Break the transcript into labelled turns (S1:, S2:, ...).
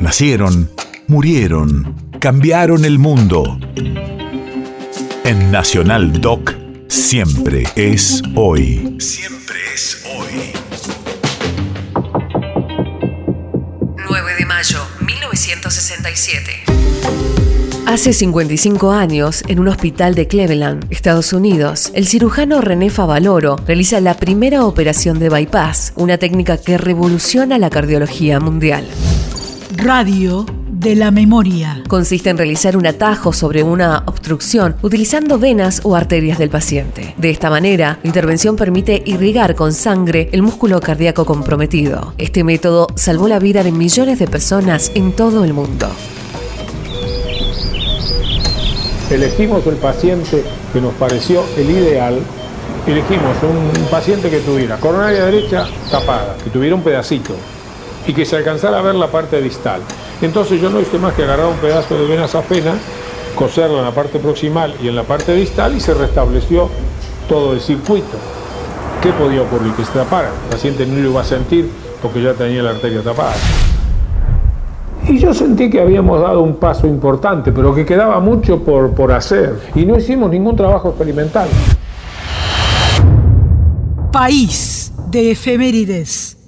S1: Nacieron, murieron, cambiaron el mundo. En Nacional Doc, siempre es hoy. Siempre es hoy.
S2: 9 de mayo, 1967. Hace 55 años, en un hospital de Cleveland, Estados Unidos, el cirujano René Favaloro realiza la primera operación de bypass, una técnica que revoluciona la cardiología mundial.
S3: Radio de la memoria.
S2: Consiste en realizar un atajo sobre una obstrucción utilizando venas o arterias del paciente. De esta manera, la intervención permite irrigar con sangre el músculo cardíaco comprometido. Este método salvó la vida de millones de personas en todo el mundo.
S4: elegimos el paciente que nos pareció el ideal, elegimos un paciente que tuviera coronaria derecha tapada, que tuviera un pedacito y que se alcanzara a ver la parte distal. Entonces yo no hice más que agarrar un pedazo de vena safena, coserlo en la parte proximal y en la parte distal y se restableció todo el circuito. ¿Qué podía ocurrir? Que se tapara. El paciente no lo iba a sentir porque ya tenía la arteria tapada. Y yo sentí que habíamos dado un paso importante, pero que quedaba mucho por, por hacer. Y no hicimos ningún trabajo experimental.
S3: País de efemérides.